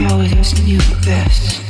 I always listen to you this.